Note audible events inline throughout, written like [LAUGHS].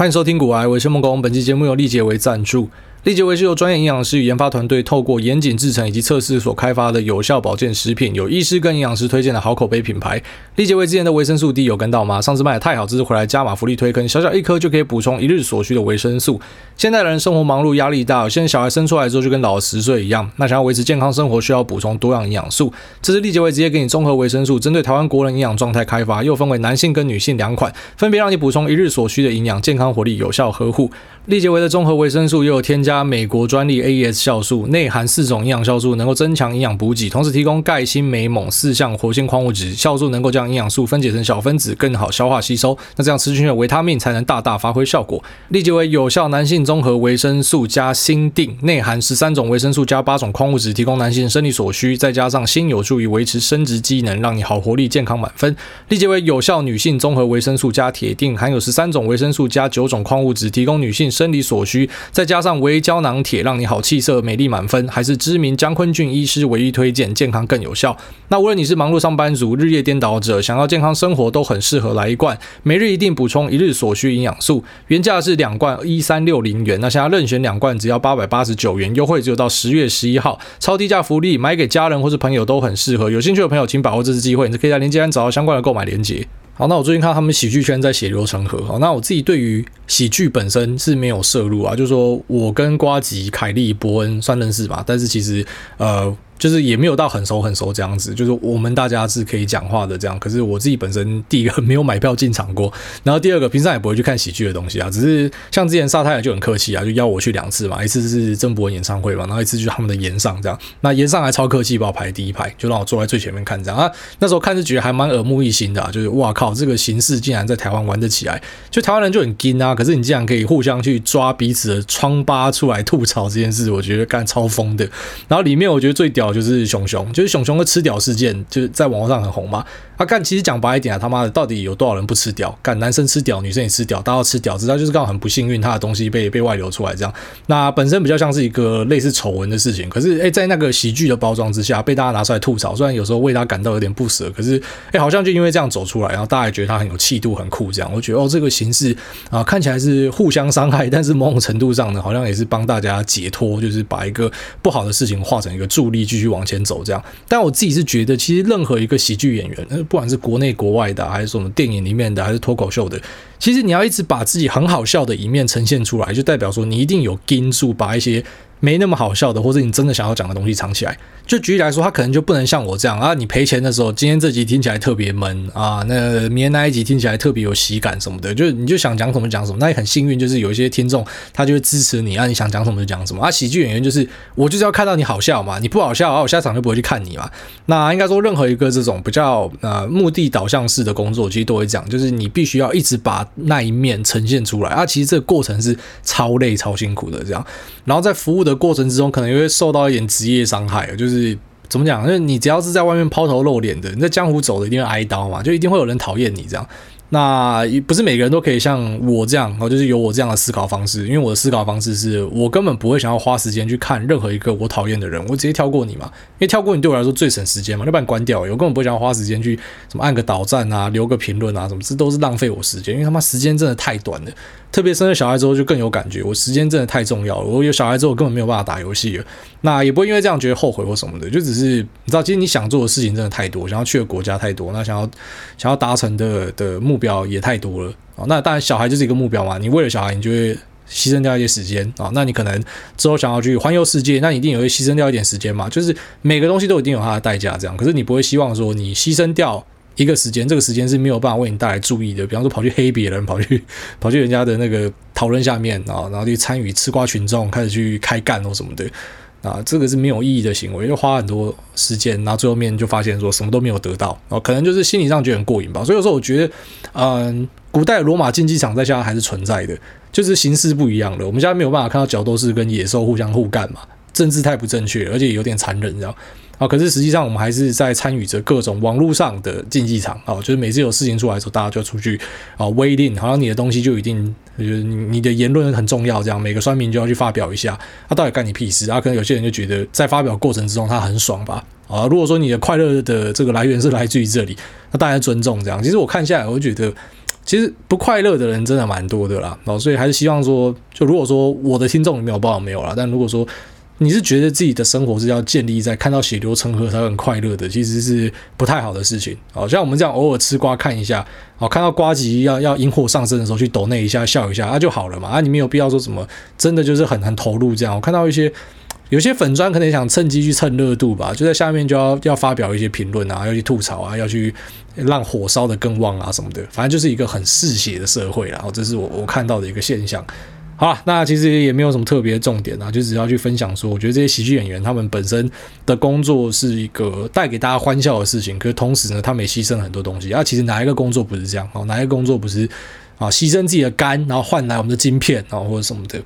欢迎收听《股癌我是孟工》，本期节目由丽杰为赞助。立杰维是由专业营养师与研发团队透过严谨制成以及测试所开发的有效保健食品，有医师跟营养师推荐的好口碑品牌。立杰维之前的维生素 D 有跟到吗？上次卖的太好，这次回来加码福利推坑，小小一颗就可以补充一日所需的维生素。现代人生活忙碌，压力大，有些人小孩生出来之后就跟老了十岁一样，那想要维持健康生活，需要补充多样营养素。这是立杰维直接给你综合维生素，针对台湾国人营养状态开发，又分为男性跟女性两款，分别让你补充一日所需的营养、健康活力、有效呵护。立杰维的综合维生素又有添加加美国专利 AES 酵素，内含四种营养酵素，能够增强营养补给，同时提供钙、锌、镁、锰四项活性矿物质。酵素能够将营养素分解成小分子，更好消化吸收。那这样吃进去的维他命才能大大发挥效果。立即为有效男性综合维生素加锌錠，内含十三种维生素加八种矿物质，提供男性生理所需。再加上锌有助于维持生殖机能，让你好活力、健康满分。立即为有效女性综合维生素加铁錠，含有十三种维生素加九种矿物质，提供女性生理所需。再加上维胶囊铁，让你好气色、美丽满分，还是知名江坤俊医师唯一推荐，健康更有效。那无论你是忙碌上班族、日夜颠倒者，想要健康生活，都很适合来一罐。每日一定补充一日所需营养素，原价是两罐一三六零元，那现在任选两罐只要八百八十九元，优惠只有到十月十一号，超低价福利，买给家人或是朋友都很适合。有兴趣的朋友，请把握这次机会，你可以在链接上找到相关的购买链接。好，那我最近看他们喜剧圈在血流成河。好，那我自己对于喜剧本身是没有涉入啊，就是说我跟瓜吉、凯利、伯恩算认识吧，但是其实呃。就是也没有到很熟很熟这样子，就是我们大家是可以讲话的这样。可是我自己本身第一个没有买票进场过，然后第二个平常也不会去看喜剧的东西啊。只是像之前沙太就很客气啊，就邀我去两次嘛，一次是郑博文演唱会嘛，然后一次就是他们的炎上这样。那炎上还超客气，把我排第一排，就让我坐在最前面看这样啊。那时候看是觉得还蛮耳目一新的啊，就是哇靠，这个形式竟然在台湾玩得起来，就台湾人就很硬啊。可是你竟然可以互相去抓彼此的疮疤出来吐槽这件事，我觉得干超疯的。然后里面我觉得最屌就是熊熊。就是熊熊的吃屌事件，就是在网络上很红嘛。他、啊、干，其实讲白一点啊，他妈的，到底有多少人不吃屌？干，男生吃屌，女生也吃屌，大家都吃屌，知道就是刚好很不幸运，他的东西被被外流出来这样。那本身比较像是一个类似丑闻的事情，可是诶、在那个喜剧的包装之下，被大家拿出来吐槽。虽然有时候为他感到有点不舍，可是诶、好像就因为这样走出来，然后大家也觉得他很有气度、很酷这样。我觉得哦，这个形式啊，看起来是互相伤害，但是某种程度上呢，好像也是帮大家解脱，就是把一个不好的事情化成一个助力，继续往前走这样。但我自己是觉得，其实任何一个喜剧演员，不管是国内国外的，还是什么电影里面的，还是脱口秀的，其实你要一直把自己很好笑的一面呈现出来，就代表说你一定有盯住把一些。没那么好笑的，或者你真的想要讲的东西藏起来。就举例来说，他可能就不能像我这样啊，你赔钱的时候，今天这集听起来特别闷啊，那明天那一集听起来特别有喜感什么的，就你就想讲什么讲什么。那也很幸运，就是有一些听众他就会支持你啊，你想讲什么就讲什么啊。喜剧演员就是我就是要看到你好笑嘛，你不好笑啊，我下场就不会去看你嘛。那应该说任何一个这种比较呃目的导向式的工作，其实都会讲，就是你必须要一直把那一面呈现出来啊。其实这个过程是超累超辛苦的这样，然后在服务的的过程之中，可能也会受到一点职业伤害，就是怎么讲？就是你只要是在外面抛头露脸的，你在江湖走的，一定会挨刀嘛，就一定会有人讨厌你这样。那不是每个人都可以像我这样，就是有我这样的思考方式。因为我的思考方式是我根本不会想要花时间去看任何一个我讨厌的人，我直接跳过你嘛。因为跳过你对我来说最省时间嘛，就把你关掉。我根本不想要花时间去什么按个导赞啊，留个评论啊，什么这都是浪费我时间。因为他妈时间真的太短了，特别生了小孩之后就更有感觉。我时间真的太重要了。我有小孩之后根本没有办法打游戏了。那也不会因为这样觉得后悔或什么的，就只是你知道，其实你想做的事情真的太多，想要去的国家太多，那想要想要达成的的目标也太多了啊！那当然，小孩就是一个目标嘛。你为了小孩，你就会牺牲掉一些时间啊。那你可能之后想要去环游世界，那你一定也会牺牲掉一点时间嘛。就是每个东西都一定有它的代价，这样。可是你不会希望说你牺牲掉一个时间，这个时间是没有办法为你带来注意的。比方说跑去黑别人，跑去 [LAUGHS] 跑去人家的那个讨论下面啊，然后去参与吃瓜群众，开始去开干或什么的。啊，这个是没有意义的行为，就花很多时间，然后最后面就发现说什么都没有得到，啊可能就是心理上觉得很过瘾吧。所以有时候我觉得，嗯，古代罗马竞技场在现在还是存在的，就是形式不一样了。我们现在没有办法看到角斗士跟野兽互相互干嘛，政治太不正确，而且有点残忍，这样。啊，可是实际上我们还是在参与着各种网络上的竞技场啊，就是每次有事情出来的时候，大家就要出去啊威令，好像你的东西就一定就是你的言论很重要，这样每个酸民就要去发表一下，他到底干你屁事啊？可能有些人就觉得在发表过程之中他很爽吧？啊，如果说你的快乐的这个来源是来自于这里，那大家尊重这样。其实我看下来，我觉得。其实不快乐的人真的蛮多的啦。哦，所以还是希望说，就如果说我的听众里面有不好没有啦，但如果说你是觉得自己的生活是要建立在看到血流成河才很快乐的，其实是不太好的事情。好像我们这样偶尔吃瓜看一下，哦，看到瓜吉要要引火上身的时候去抖那一下笑一下，那、啊、就好了嘛。啊，你没有必要说什么真的就是很很投入这样。我看到一些有些粉专可能想趁机去蹭热度吧，就在下面就要要发表一些评论啊，要去吐槽啊，要去让火烧得更旺啊什么的。反正就是一个很嗜血的社会啦。然后这是我我看到的一个现象。好，那其实也没有什么特别的重点啊，就只要去分享说，我觉得这些喜剧演员他们本身的工作是一个带给大家欢笑的事情，可是同时呢，他们也牺牲了很多东西啊。其实哪一个工作不是这样？哦，哪一个工作不是啊？牺牲自己的肝，然后换来我们的晶片啊，或者什么的。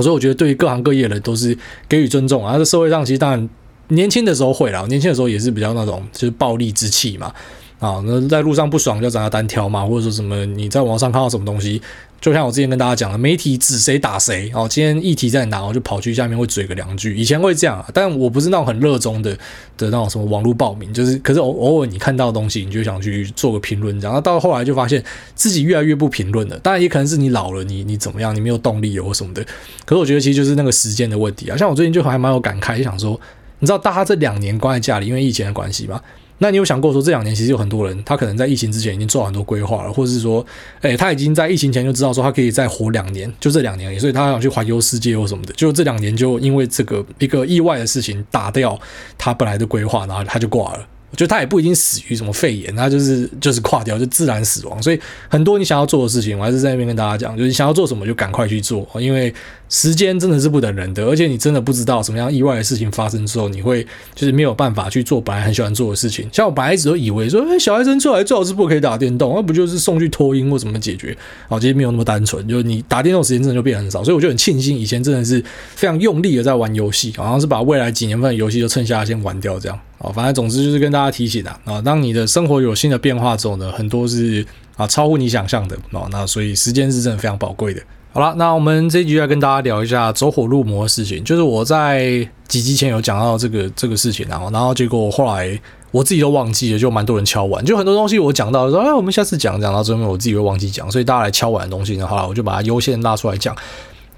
所以我觉得对于各行各业的人都是给予尊重啊。这社会上其实当然年轻的时候会啦，年轻的时候也是比较那种就是暴力之气嘛。啊，那在路上不爽就找他单挑嘛，或者说什么你在网上看到什么东西。就像我之前跟大家讲的，媒体指谁打谁哦。今天议题在哪，我就跑去下面会嘴个两句。以前会这样，但我不是那种很热衷的的那种什么网络暴民，就是可是偶偶尔你看到的东西，你就想去做个评论这样。那到后来就发现自己越来越不评论了。当然也可能是你老了，你你怎么样，你没有动力或什么的。可是我觉得其实就是那个时间的问题啊。像我最近就还蛮有感慨，就想说，你知道大家这两年关在家里，因为疫情的关系嘛。那你有想过说，这两年其实有很多人，他可能在疫情之前已经做很多规划了，或者是说，诶，他已经在疫情前就知道说他可以再活两年，就这两年而已，所以他想去环游世界或什么的，就这两年就因为这个一个意外的事情打掉他本来的规划，然后他就挂了。我觉得他也不一定死于什么肺炎，他就是就是垮掉，就自然死亡。所以很多你想要做的事情，我还是在那边跟大家讲，就是想要做什么就赶快去做，因为时间真的是不等人的，而且你真的不知道什么样意外的事情发生之后，你会就是没有办法去做本来很喜欢做的事情。像我本来一直都以为说，哎，小孩生出来最好是不可以打电动，那不就是送去托婴或怎么解决？哦，其实没有那么单纯，就是你打电动时间真的就变很少。所以我就很庆幸以前真的是非常用力的在玩游戏，好像是把未来几年份的游戏就趁下先玩掉这样。哦，反正总之就是跟大家提醒啊，啊，当你的生活有新的变化之后呢，很多是啊超乎你想象的啊，那所以时间是真的非常宝贵的。好了，那我们这一集要跟大家聊一下走火入魔的事情，就是我在几集前有讲到这个这个事情，然后然后结果后来我自己都忘记了，就蛮多人敲碗，就很多东西我讲到说，哎，我们下次讲讲到最后我自己会忘记讲，所以大家来敲碗的东西呢，好了，我就把它优先拉出来讲。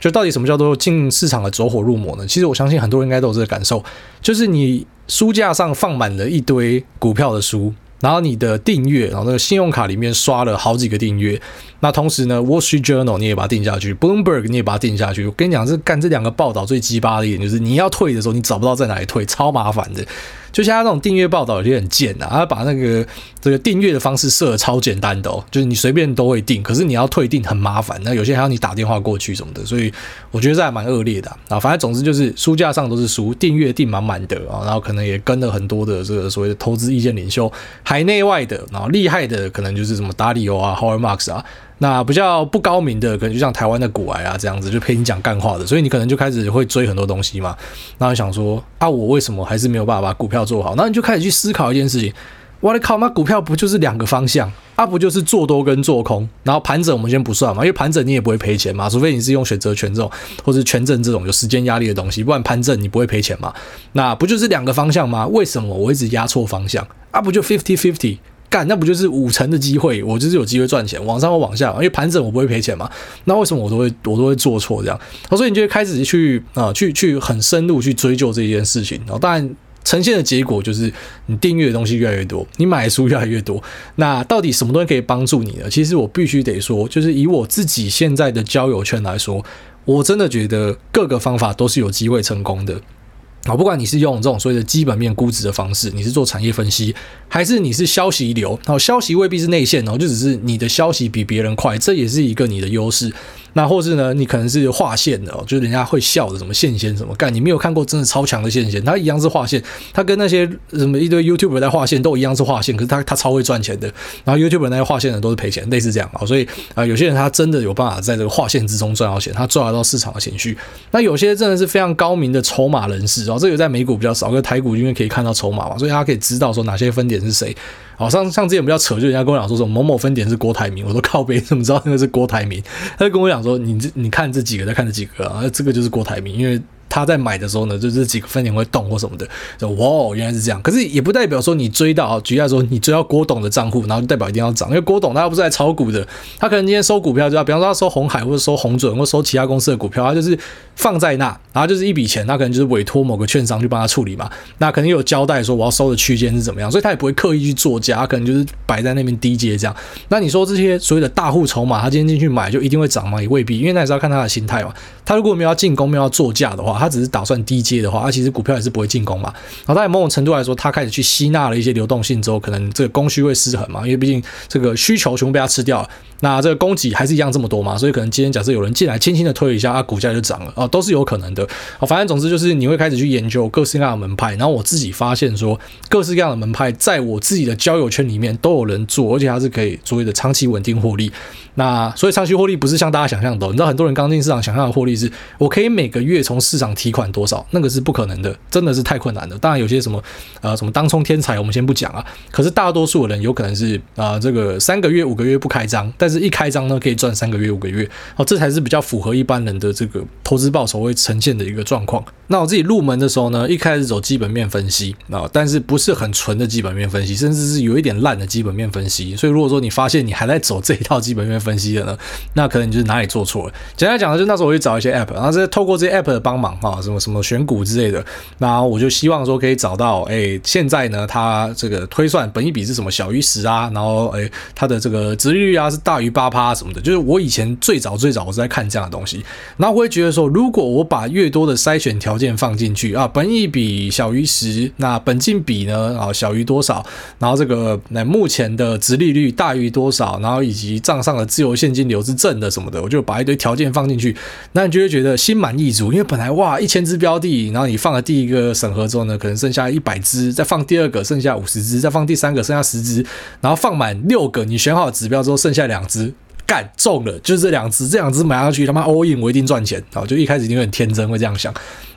就到底什么叫做进市场的走火入魔呢？其实我相信很多人应该都有这个感受，就是你书架上放满了一堆股票的书，然后你的订阅，然后那个信用卡里面刷了好几个订阅，那同时呢，Wall Street Journal 你也把它定下去，Bloomberg 你也把它定下去。我跟你讲，这干这两个报道最鸡巴的一点就是，你要退的时候你找不到在哪里退，超麻烦的。就像他那种订阅报道有些很贱呐，他把那个这个订阅的方式设的超简单的哦，就是你随便都会订，可是你要退订很麻烦，那有些还要你打电话过去什么的，所以我觉得这还蛮恶劣的啊。反正总之就是书架上都是书，订阅订满满的啊，然后可能也跟了很多的这个所谓的投资意见领袖，海内外的，然后厉害的可能就是什么达里欧啊、Howard Marks 啊。那比较不高明的，可能就像台湾的股癌啊这样子，就陪你讲干话的，所以你可能就开始会追很多东西嘛。然后想说啊，我为什么还是没有办法把股票做好？那你就开始去思考一件事情。我的靠，那股票不就是两个方向？啊，不就是做多跟做空？然后盘整我们先不算嘛，因为盘整你也不会赔钱嘛，除非你是用选择权这种或者权证这种有时间压力的东西，不然盘整你不会赔钱嘛。那不就是两个方向吗？为什么我一直压错方向？啊，不就 fifty fifty？干，那不就是五成的机会？我就是有机会赚钱，往上或往下，因为盘整我不会赔钱嘛。那为什么我都会我都会做错这样？所以你就会开始去啊，去去很深入去追究这件事情。然后当然呈现的结果就是你订阅的东西越来越多，你买书越来越多。那到底什么东西可以帮助你呢？其实我必须得说，就是以我自己现在的交友圈来说，我真的觉得各个方法都是有机会成功的。好，不管你是用这种所谓的基本面估值的方式，你是做产业分析，还是你是消息流，好消息未必是内线哦，就只是你的消息比别人快，这也是一个你的优势。那或是呢，你可能是画线的哦，就是人家会笑的什么线线什么干，你没有看过真的超强的线线，他一样是画线，他跟那些什么一堆 YouTuber 在画线都一样是画线，可是他他超会赚钱的。然后 YouTuber 那些画线的都是赔钱，类似这样啊。所以啊，有些人他真的有办法在这个画线之中赚到钱，他赚得到市场的情绪。那有些真的是非常高明的筹码人士哦，这个在美股比较少，跟台股因为可以看到筹码嘛，所以他可以知道说哪些分点是谁。好像像之前比较扯，就人家跟我讲说什么某某分点是郭台铭，我说靠北，怎么知道那个是郭台铭？他就跟我讲说，你这你看这几个，再看这几个啊，这个就是郭台铭，因为他在买的时候呢，就这几个分点会动或什么的，就哇，原来是这样。可是也不代表说你追到啊，举例来说，你追到郭董的账户，然后就代表一定要涨，因为郭董他又不是来炒股的，他可能今天收股票就要，比方说他收红海或者收红准或收其他公司的股票，他就是放在那，然后就是一笔钱，他可能就是委托某个券商去帮他处理嘛，那肯定有交代说我要收的区间是怎么样，所以他也不会刻意去做价，可能就是摆在那边低接这样。那你说这些所谓的大户筹码，他今天进去买就一定会涨吗？也未必，因为那也是要看他的心态嘛。他如果没有要进攻，没有要做价的话，他只是打算低接的话，他其实股票也是不会进攻嘛。然后在某种程度来说，他开始去吸纳了一些流动性之后，可能这个供需会失衡嘛，因为毕竟这个需求全部被他吃掉了，那这个供给还是一样这么多嘛，所以可能今天假设有人进来轻轻的推一下，他股价就涨了啊，都是有可能的。好，反正总之就是你会开始去研究各式各样的门派，然后我自己发现说，各式各样的门派在我自己的交友圈里面都有人做，而且它是可以所谓的长期稳定获利。那所以长期获利不是像大家想象的，你知道很多人刚进市场想象的获利是我可以每个月从市场提款多少，那个是不可能的，真的是太困难了。当然有些什么呃什么当冲天才，我们先不讲啊。可是大多数的人有可能是啊、这个三个月五个月不开张，但是一开张呢可以赚三个月五个月，哦，这才是比较符合一般人的这个投资报酬会呈现的一个状况。那我自己入门的时候呢，一开始走基本面分析啊，但是不是很纯的基本面分析，甚至是有一点烂的基本面分析。所以如果说你发现你还在走这一套基本面分析的呢，那可能你就是哪里做错了。简单讲呢，就那时候我去找一些 app，然后是透过这些 app 的帮忙哈，什么什么选股之类的，那我就希望说可以找到，哎，现在呢，它这个推算本益比是什么小于十啊，然后哎，它的这个殖利率啊是大于八趴什么的，就是我以前最早最早我是在看这样的东西，然后我会觉得说，如如果我把越多的筛选条件放进去啊，本益比小于十，那本金比呢啊小于多少？然后这个那目前的殖利率大于多少？然后以及账上的自由现金流是正的什么的，我就把一堆条件放进去，那你就会觉得心满意足，因为本来哇一千只标的，然后你放了第一个审核之后呢，可能剩下一百只，再放第二个剩下五十只，再放第三个剩下十只，然后放满六个你选好指标之后剩下两只。干中了，就是这两只，这两只买上去他妈 all in，我一定赚钱。然后就一开始一定很天真，会这样想。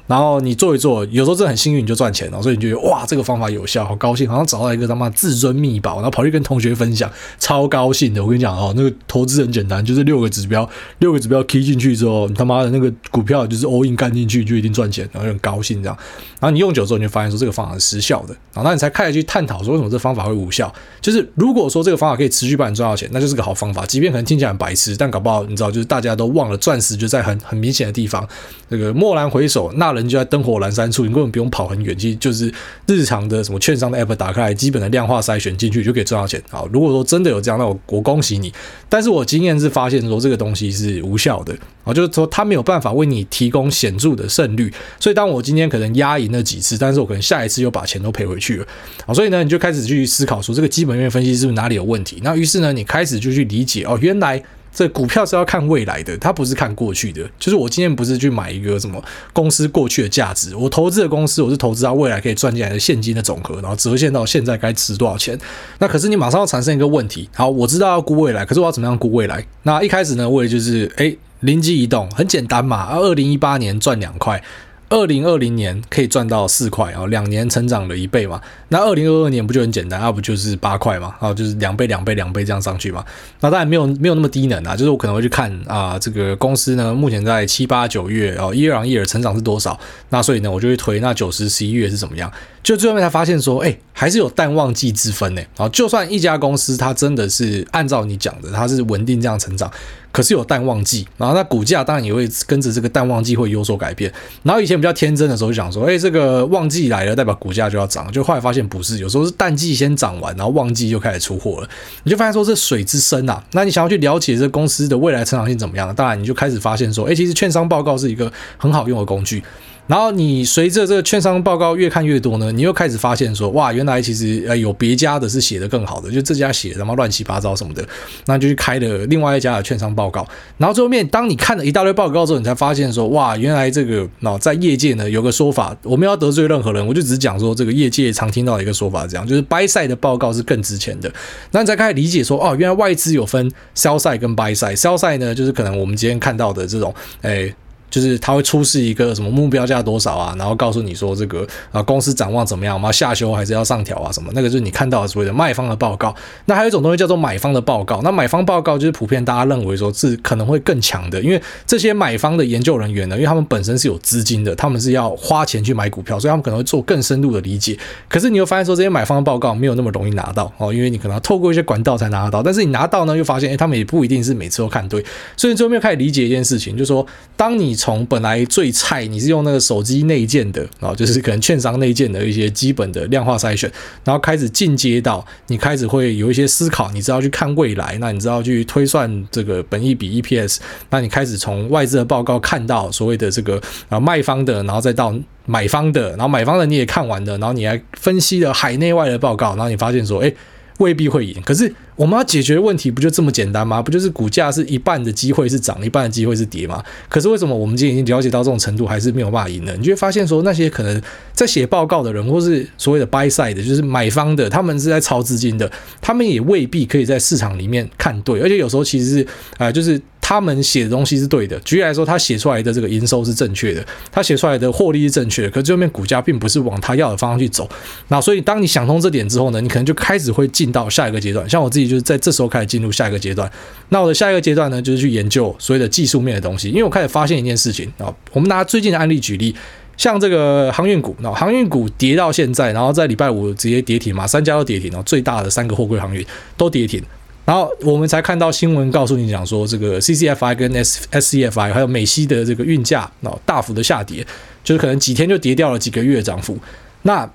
然后你做一做，有时候真的很幸运，你就赚钱了，所以你就觉得哇，这个方法有效，好高兴，好像找到一个他妈至尊秘宝，然后跑去跟同学分享，超高兴的。我跟你讲哦，那个投资很简单，就是六个指标，六个指标 key 进去之后，你他妈的那个股票就是 all in 干进去就一定赚钱，然后就很高兴这样。然后你用久之后，你就发现说这个方法是失效的，然后那你才开始去探讨说为什么这方法会无效。就是如果说这个方法可以持续帮你赚到钱，那就是个好方法，即便可能听起来很白痴，但搞不好你知道，就是大家都忘了钻石就在很很明显的地方，这个蓦然回首，那人就在灯火阑珊处，你根本不用跑很远，其实就是日常的什么券商的 app 打开来，基本的量化筛选进去就可以赚到钱。好，如果说真的有这样，那我我恭喜你。但是我经验是发现说这个东西是无效的啊，就是说它没有办法为你提供显著的胜率。所以当我今天可能压赢了几次，但是我可能下一次又把钱都赔回去了。好，所以呢，你就开始去思考说这个基本面分析是不是哪里有问题？那于是呢，你开始就去理解哦，原来。这股票是要看未来的，它不是看过去的。就是我今天不是去买一个什么公司过去的价值，我投资的公司，我是投资它未来可以赚进来的现金的总和，然后折现到现在该值多少钱。那可是你马上要产生一个问题，好，我知道要估未来，可是我要怎么样估未来？那一开始呢，我也就是诶，灵机一动，很简单嘛，二零一八年赚两块。二零二零年可以赚到四块啊，两年成长了一倍嘛。那二零二二年不就很简单，那不就是八块嘛，啊就是两倍、两倍、两倍这样上去嘛。那当然没有没有那么低能啊，就是我可能会去看啊，这个公司呢目前在七八九月哦，year on year 成长是多少？那所以呢，我就会推那九十十一月是怎么样？就最后面才发现说，哎，还是有淡旺季之分呢。啊，就算一家公司它真的是按照你讲的，它是稳定这样成长。可是有淡旺季，然后那股价当然也会跟着这个淡旺季会有所改变。然后以前比较天真的时候就想说，哎，这个旺季来了，代表股价就要涨。就后来发现不是，有时候是淡季先涨完，然后旺季就开始出货了。你就发现说这水之深啊，那你想要去了解这公司的未来成长性怎么样？当然你就开始发现说，哎，其实券商报告是一个很好用的工具。然后你随着这个券商报告越看越多呢，你又开始发现说，哇，原来其实呃有别家的是写的更好的，就这家写的他妈乱七八糟什么的，那就去开了另外一家的券商报告。然后最后面，当你看了一大堆报告之后，你才发现说，哇，原来这个那在业界呢有个说法，我们要得罪任何人，我就只是讲说这个业界常听到的一个说法，这样就是 buy side 的报告是更值钱的。那你才开始理解说，哦，原来外资有分 sell side 跟 buy side，sell side 呢就是可能我们今天看到的这种，哎。就是他会出示一个什么目标价多少啊，然后告诉你说这个啊公司展望怎么样，我们要下修还是要上调啊什么，那个就是你看到所谓的卖方的报告。那还有一种东西叫做买方的报告，那买方报告就是普遍大家认为说是可能会更强的，因为这些买方的研究人员呢，因为他们本身是有资金的，他们是要花钱去买股票，所以他们可能会做更深入的理解。可是你会发现说这些买方的报告没有那么容易拿到哦，因为你可能要透过一些管道才拿得到，但是你拿到呢，又发现诶，他们也不一定是每次都看对，所以最后面开始理解一件事情，就是说当你从本来最菜，你是用那个手机内建的啊，就是可能券商内建的一些基本的量化筛选，然后开始进阶到你开始会有一些思考，你知道去看未来，那你知道去推算这个本益比 EPS，那你开始从外资的报告看到所谓的这个啊卖方的，然后再到买方的，然后买方的你也看完了，然后你还分析了海内外的报告，然后你发现说，哎。未必会赢，可是我们要解决问题不就这么简单吗？不就是股价是一半的机会是涨，一半的机会是跌吗？可是为什么我们今天已经了解到这种程度，还是没有办法赢呢？你就会发现说，那些可能在写报告的人，或是所谓的 buy side 的，就是买方的，他们是在抄资金的，他们也未必可以在市场里面看对，而且有时候其实是啊、就是。他们写的东西是对的，举例来说，他写出来的这个营收是正确的，他写出来的获利是正确的，可最后面股价并不是往他要的方向去走。那所以，当你想通这点之后呢，你可能就开始会进到下一个阶段。像我自己就是在这时候开始进入下一个阶段。那我的下一个阶段呢，就是去研究所谓的技术面的东西，因为我开始发现一件事情啊。我们拿最近的案例举例，像这个航运股，那航运股跌到现在，然后在礼拜五直接跌停嘛，三家都跌停，然后最大的三个货柜航运都跌停。然后我们才看到新闻告诉你讲说，这个 CCFI 跟 S SCFI 还有美西的这个运价哦大幅的下跌，就是可能几天就跌掉了几个月的涨幅。那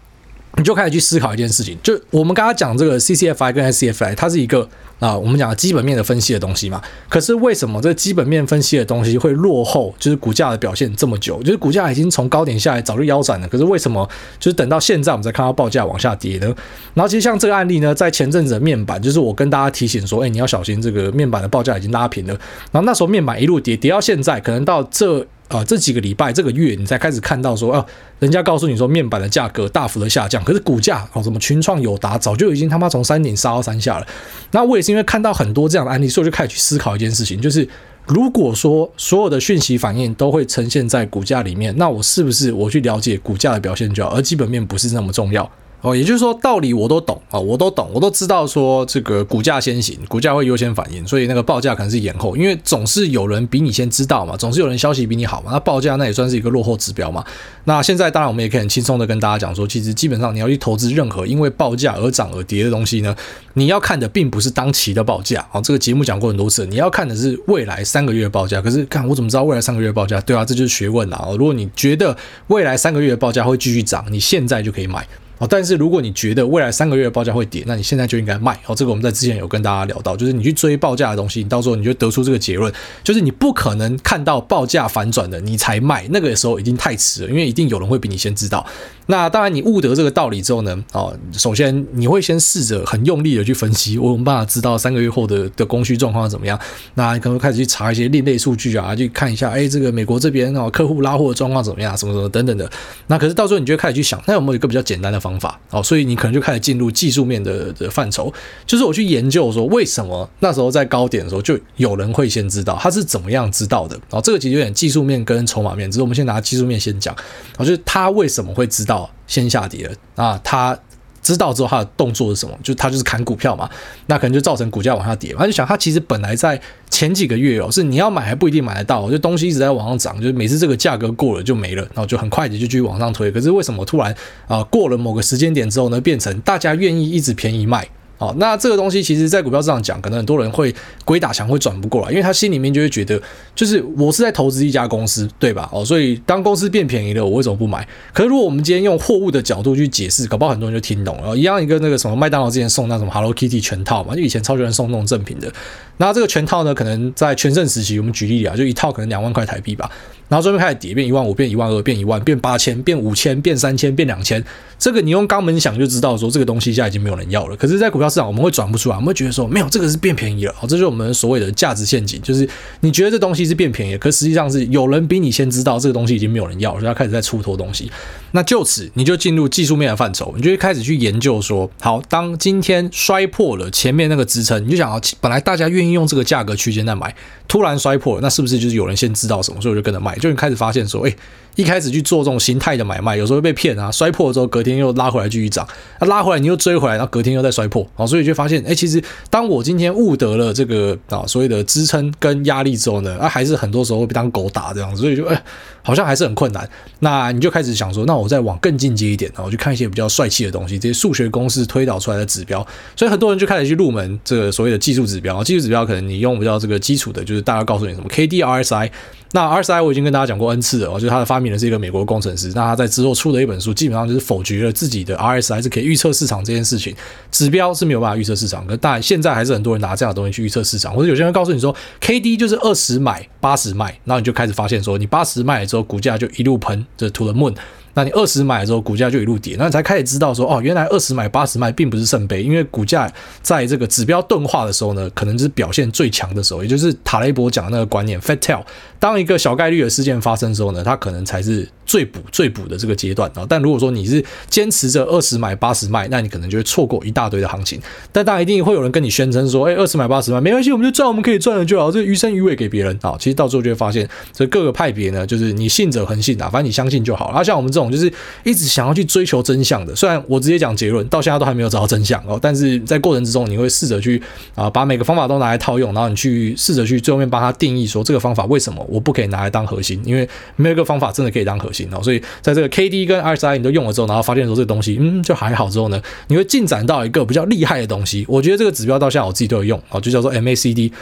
你就开始去思考一件事情，就我们刚刚讲这个 CCFI 跟 SCFI，它是一个啊，我们讲的基本面的分析的东西嘛。可是为什么这基本面分析的东西会落后，就是股价的表现这么久？就是股价已经从高点下来，早就腰斩了。可是为什么就是等到现在我们才看到报价往下跌呢？然后其实像这个案例呢，在前阵子的面板，就是我跟大家提醒说，哎，你要小心这个面板的报价已经拉平了。然后那时候面板一路跌，跌到现在，可能到这。啊、这几个礼拜、这个月，你才开始看到说，啊、人家告诉你说面板的价格大幅的下降，可是股价哦，什么群创、友达，早就已经他妈从山顶杀到山下了。那我也是因为看到很多这样的案例，所以我就开始去思考一件事情，就是如果说所有的讯息反应都会呈现在股价里面，那我是不是我去了解股价的表现就好，而基本面不是那么重要？哦，也就是说道理我都懂啊，我都懂，我都知道说这个股价先行，股价会优先反应，所以那个报价可能是延后，因为总是有人比你先知道嘛，总是有人消息比你好嘛，那报价那也算是一个落后指标嘛。那现在当然我们也可以很轻松的跟大家讲说，其实基本上你要去投资任何因为报价而涨而跌的东西呢，你要看的并不是当期的报价啊，这个节目讲过很多次，你要看的是未来三个月的报价。可是看我怎么知道未来三个月的报价？对啊，这就是学问啊。如果你觉得未来三个月的报价会继续涨，你现在就可以买。哦，但是如果你觉得未来三个月的报价会跌，那你现在就应该卖。哦，这个我们在之前有跟大家聊到，就是你去追报价的东西，你到时候你就得出这个结论，就是你不可能看到报价反转的你才卖，那个时候已经太迟了，因为一定有人会比你先知道。那当然，你悟得这个道理之后呢，哦，首先你会先试着很用力的去分析，我有办法知道三个月后的的供需状况怎么样。那你可能开始去查一些另类数据啊，去看一下，哎，这个美国这边哦，客户拉货的状况怎么样，什么什么等等的。那可是到时候你就会开始去想，那有没有一个比较简单的方？方法哦，所以你可能就开始进入技术面的的范畴，就是我去研究说，为什么那时候在高点的时候就有人会先知道，他是怎么样知道的？哦，这个其实有点技术面跟筹码面，只是我们先拿技术面先讲，哦，就是他为什么会知道先下跌了啊？他。知道之后他的动作是什么？就他就是砍股票嘛，那可能就造成股价往下跌。他就想，他其实本来在前几个月哦，是你要买还不一定买得到，就东西一直在往上涨，就是每次这个价格过了就没了，然后就很快的就继续往上推。可是为什么突然啊过了某个时间点之后呢，变成大家愿意一直便宜卖？哦，那这个东西其实，在股票市场讲，可能很多人会鬼打墙，会转不过来，因为他心里面就会觉得，就是我是在投资一家公司，对吧？哦，所以当公司变便宜了，我为什么不买？可是如果我们今天用货物的角度去解释，搞不好很多人就听懂了。一样一个那个什么麦当劳之前送那什么 Hello Kitty 全套嘛，就以前超喜欢送那种赠品的。那这个全套呢，可能在全盛时期，我们举例啊，就一套可能两万块台币吧。然后这边开始跌，变一万五，变一万二，变一万，变八千，变五千，变三千，变两千。这个你用肛门想就知道，说这个东西现在已经没有人要了。可是，在股票市场，我们会转不出来，我们会觉得说，没有这个是变便宜了。好，这就是我们所谓的价值陷阱，就是你觉得这东西是变便宜，可实际上是有人比你先知道这个东西已经没有人要了，所以他开始在出脱东西。那就此你就进入技术面的范畴，你就会开始去研究说，好，当今天摔破了前面那个支撑，你就想要，本来大家愿意用这个价格区间在买，突然摔破，那是不是就是有人先知道什么，所以我就跟着卖，就你开始发现说，哎。一开始去做这种形态的买卖，有时候会被骗啊，摔破了之后隔天又拉回来继续涨，那拉回来你又追回来，然后隔天又再摔破，好，所以就发现，哎，其实当我今天悟得了这个啊所谓的支撑跟压力之后呢，啊还是很多时候会被当狗打这样子，所以就哎好像还是很困难。那你就开始想说，那我我再往更进阶一点，然后去看一些比较帅气的东西，这些数学公式推导出来的指标，所以很多人就开始去入门这个所谓的技术指标。技术指标可能你用比较这个基础的，就是大家告诉你什么 K D R S I。那 RSI 我已经跟大家讲过 N 次了，就是他的发明人是一个美国工程师。那他在之后出的一本书，基本上就是否决了自己的 RSI 是可以预测市场这件事情。指标是没有办法预测市场，可当然现在还是很多人拿这样的东西去预测市场。或者有些人告诉你说，KD 就是二十买八十卖，然后你就开始发现说，你八十卖了之后，股价就一路喷，这 to the moon。那你二十买的时候，股价就一路跌，那你才开始知道说，哦，原来二十买八十卖并不是圣杯，因为股价在这个指标钝化的时候呢，可能就是表现最强的时候，也就是塔雷伯讲的那个观念，fat tail。当一个小概率的事件发生之后呢，它可能才是最补最补的这个阶段啊。但如果说你是坚持着二十买八十卖，那你可能就会错过一大堆的行情。但当然一定会有人跟你宣称说，哎，二十买八十卖没关系，我们就赚我们可以赚的就好，这余生余尾给别人啊。其实到最后就会发现，这各个派别呢，就是你信者恒信啊，反正你相信就好。然后像我们这种就是一直想要去追求真相的，虽然我直接讲结论，到现在都还没有找到真相哦，但是在过程之中，你会试着去啊，把每个方法都拿来套用，然后你去试着去最后面帮他定义说这个方法为什么我不可以拿来当核心，因为没有一个方法真的可以当核心哦。所以在这个 K D 跟 RSI 你都用了之后，然后发现说这个东西嗯就还好之后呢，你会进展到一个比较厉害的东西。我觉得这个指标到现在我自己都有用哦，就叫做 M A C D。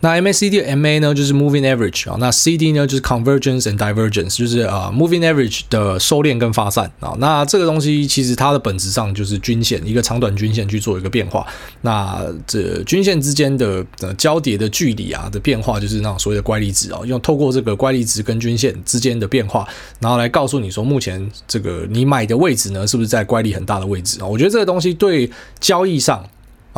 那 MACD、MA 呢，就是 Moving Average 啊，那 CD 呢，就是 Convergence and Divergence，就是啊 Moving Average 的收敛跟发散啊。那这个东西其实它的本质上就是均线，一个长短均线去做一个变化。那这均线之间的呃交叠的距离啊的变化，就是那种所谓的乖离值啊，用透过这个乖离值跟均线之间的变化，然后来告诉你说，目前这个你买的位置呢，是不是在乖离很大的位置啊？我觉得这个东西对交易上。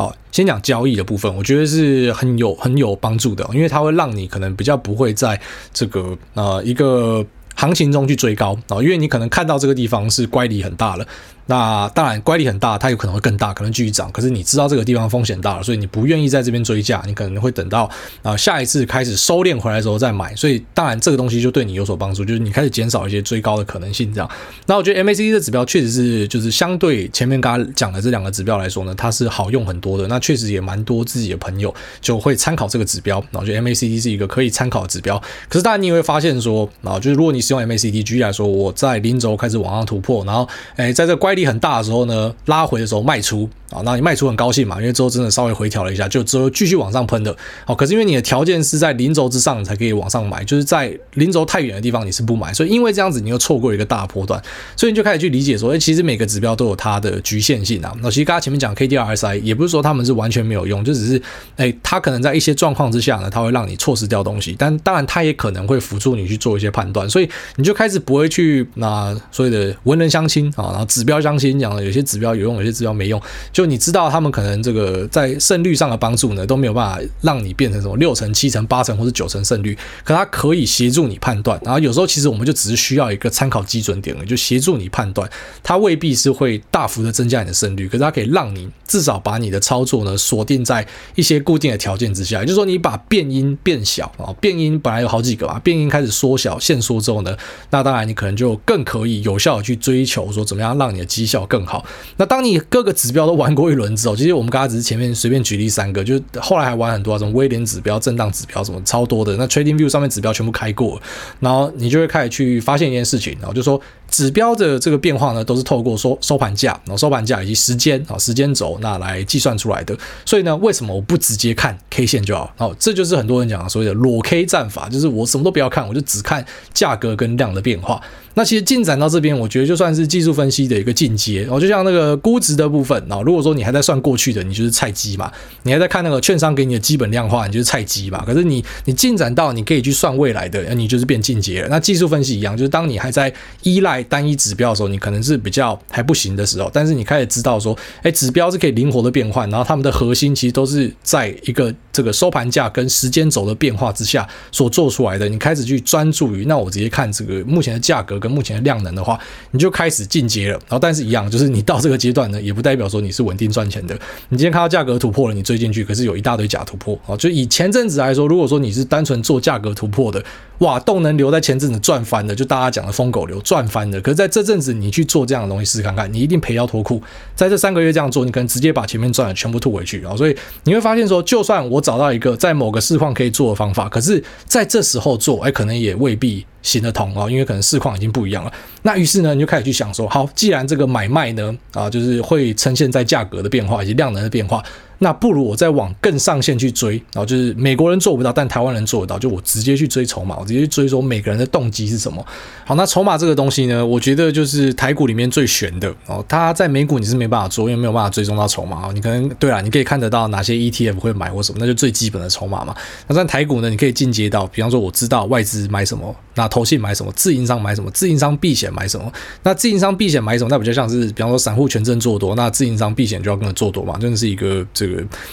哦，先讲交易的部分，我觉得是很有很有帮助的，因为它会让你可能比较不会在这个呃一个行情中去追高啊，因为你可能看到这个地方是乖离很大了。那当然，乖离很大，它有可能会更大，可能继续涨。可是你知道这个地方风险大了，所以你不愿意在这边追价，你可能会等到啊下一次开始收敛回来的时候再买。所以当然这个东西就对你有所帮助，就是你开始减少一些追高的可能性。这样，那我觉得 MACD 的指标确实是就是相对前面刚刚讲的这两个指标来说呢，它是好用很多的。那确实也蛮多自己的朋友就会参考这个指标，然后我觉得 MACD 是一个可以参考的指标。可是当然你也会发现说，啊，就是如果你使用 MACD，举例来说，我在零轴开始往上突破，然后哎在这乖离力很大的时候呢，拉回的时候卖出啊，那你卖出很高兴嘛？因为之后真的稍微回调了一下，就之后继续往上喷的。好，可是因为你的条件是在零轴之上才可以往上买，就是在零轴太远的地方你是不买，所以因为这样子你又错过一个大波段，所以你就开始去理解说，哎，其实每个指标都有它的局限性啊。那其实刚才前面讲 KD RSI 也不是说他们是完全没有用，就只是哎，它可能在一些状况之下呢，它会让你错失掉东西，但当然它也可能会辅助你去做一些判断，所以你就开始不会去那所谓的文人相亲啊，然后指标相轻讲的有些。指标有用，有些指标没用。就你知道，他们可能这个在胜率上的帮助呢，都没有办法让你变成什么六成、七成、八成或者九成胜率。可它可以协助你判断。然后有时候其实我们就只是需要一个参考基准点了，就协助你判断。它未必是会大幅的增加你的胜率，可是它可以让你至少把你的操作呢锁定在一些固定的条件之下。也就是说，你把变音变小啊，变音本来有好几个嘛，变音开始缩小、限缩之后呢，那当然你可能就更可以有效的去追求说怎么样让你的绩效更好。那当你各个指标都玩过一轮之后，其实我们刚才只是前面随便举例三个，就是后来还玩很多啊，什么威廉指标、震荡指标什么超多的。那 Trading View 上面指标全部开过，然后你就会开始去发现一件事情，然后就说指标的这个变化呢，都是透过收收盘价，然后收盘价以及时间啊时间轴那来计算出来的。所以呢，为什么我不直接看 K 线就好？哦，这就是很多人讲的所谓的裸 K 战法，就是我什么都不要看，我就只看价格跟量的变化。那其实进展到这边，我觉得就算是技术分析的一个进阶。哦，就像那个估值的部分啊，如果说你还在算过去的，你就是菜鸡嘛；你还在看那个券商给你的基本量化，你就是菜鸡嘛。可是你你进展到你可以去算未来的，你就是变进阶了。那技术分析一样，就是当你还在依赖在单一指标的时候，你可能是比较还不行的时候，但是你开始知道说，哎，指标是可以灵活的变换，然后他们的核心其实都是在一个这个收盘价跟时间轴的变化之下所做出来的。你开始去专注于，那我直接看这个目前的价格跟目前的量能的话，你就开始进阶了。然后，但是一样，就是你到这个阶段呢，也不代表说你是稳定赚钱的。你今天看到价格突破了，你追进去，可是有一大堆假突破啊。就以前阵子来说，如果说你是单纯做价格突破的，哇，动能流在前阵子赚翻了，就大家讲的疯狗流赚翻了。可是在这阵子你去做这样的东西试试看看，你一定赔腰脱裤。在这三个月这样做，你可能直接把前面赚的全部吐回去啊。所以你会发现说，就算我找到一个在某个市况可以做的方法，可是在这时候做，哎，可能也未必行得通啊，因为可能市况已经不一样了。那于是呢，你就开始去想说，好，既然这个买卖呢，啊，就是会呈现在价格的变化以及量能的变化。那不如我再往更上线去追，然后就是美国人做不到，但台湾人做得到，就我直接去追筹码，我直接去追说每个人的动机是什么。好，那筹码这个东西呢，我觉得就是台股里面最悬的哦。它在美股你是没办法做，因为没有办法追踪到筹码。你可能对啊，你可以看得到哪些 ETF 会买或什么，那就最基本的筹码嘛。那在台股呢，你可以进阶到，比方说我知道外资买什么，那投信买什么，自营商买什么，自营商避险买什么。那自营商避险买什么，那比较像是比方说散户权证做多，那自营商避险就要跟着做多嘛，真的是一个这个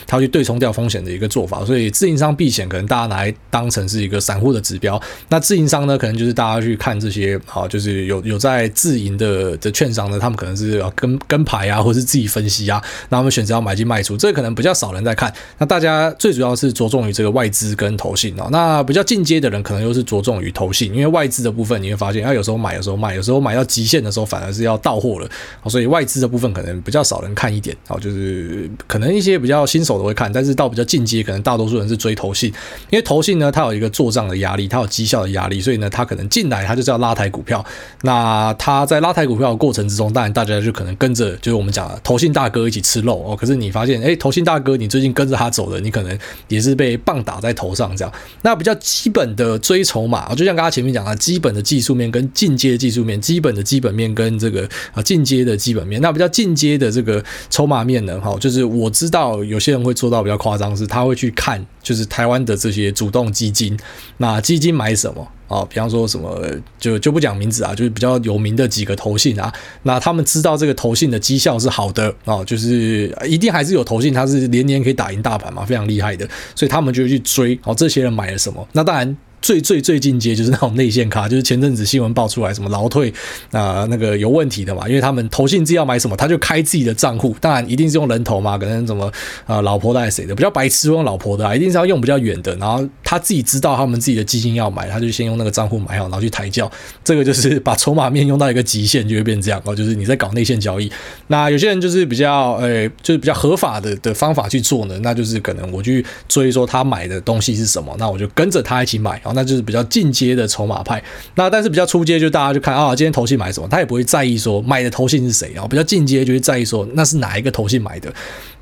他去对冲掉风险的一个做法。所以自营商避险可能大家拿来当成是一个散户的指标，那自营商呢，可能就是大家去看这些啊，就是。有有在自营的的券商呢，他们可能是要跟跟牌啊，或是自己分析啊，那他们选择要买进卖出，这可能比较少人在看。那大家最主要是着重于这个外资跟投信啊，那比较进阶的人可能又是着重于投信，因为外资的部分你会发现，啊，有时候买，有时候卖，有时候买到极限的时候反而是要到货了，所以外资的部分可能比较少人看一点啊，就是可能一些比较新手的会看，但是到比较进阶，可能大多数人是追投信，因为投信呢，它有一个做账的压力，它有绩效的压力，所以呢，它可能进来它就是要拉抬股票。那他在拉抬股票的过程之中，当然大家就可能跟着，就是我们讲的投信大哥一起吃肉哦。可是你发现，哎，投信大哥，你最近跟着他走的，你可能也是被棒打在头上这样。那比较基本的追筹码，就像刚刚前面讲的，基本的技术面跟进阶技术面，基本的基本面跟这个啊进阶的基本面。那比较进阶的这个筹码面呢，哈，就是我知道有些人会做到比较夸张，是他会去看，就是台湾的这些主动基金，那基金买什么？啊，比方说什么就就不讲名字啊，就是比较有名的几个投信啊，那他们知道这个投信的绩效是好的啊，就是一定还是有投信，它是年年可以打赢大盘嘛，非常厉害的，所以他们就去追哦，这些人买了什么？那当然。最最最进阶就是那种内线咖，就是前阵子新闻爆出来什么劳退啊、那个有问题的嘛，因为他们投信自己要买什么，他就开自己的账户，当然一定是用人头嘛，可能什么啊、呃、老婆的还是谁的，比较白痴用老婆的啊，一定是要用比较远的，然后他自己知道他们自己的基金要买，他就先用那个账户买好，然后去抬轿，这个就是把筹码面用到一个极限就会变这样哦，就是你在搞内线交易，那有些人就是比较诶、就是比较合法的的方法去做呢，那就是可能我去追说他买的东西是什么，那我就跟着他一起买，然后那就是比较进。阶的筹码派，那但是比较出阶就大家就看啊，今天投信买什么，他也不会在意说买的投信是谁啊。比较进阶就会在意说那是哪一个投信买的。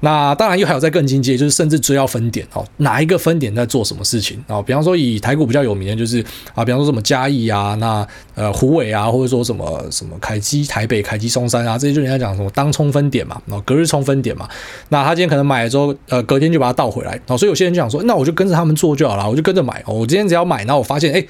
那当然又还有在更进阶，就是甚至追到分点哦，哪一个分点在做什么事情啊？比方说以台股比较有名的，就是啊，比方说什么嘉义啊，那呃虎尾啊，或者说什么什么凯基台北、凯基松山啊，这些就人家讲什么当冲分点嘛，然后隔日冲分点嘛。那他今天可能买了之后，呃，隔天就把它倒回来，所以有些人就想说，那我就跟着他们做就好了，我就跟着买。我今天只要买，然后我发现，哎。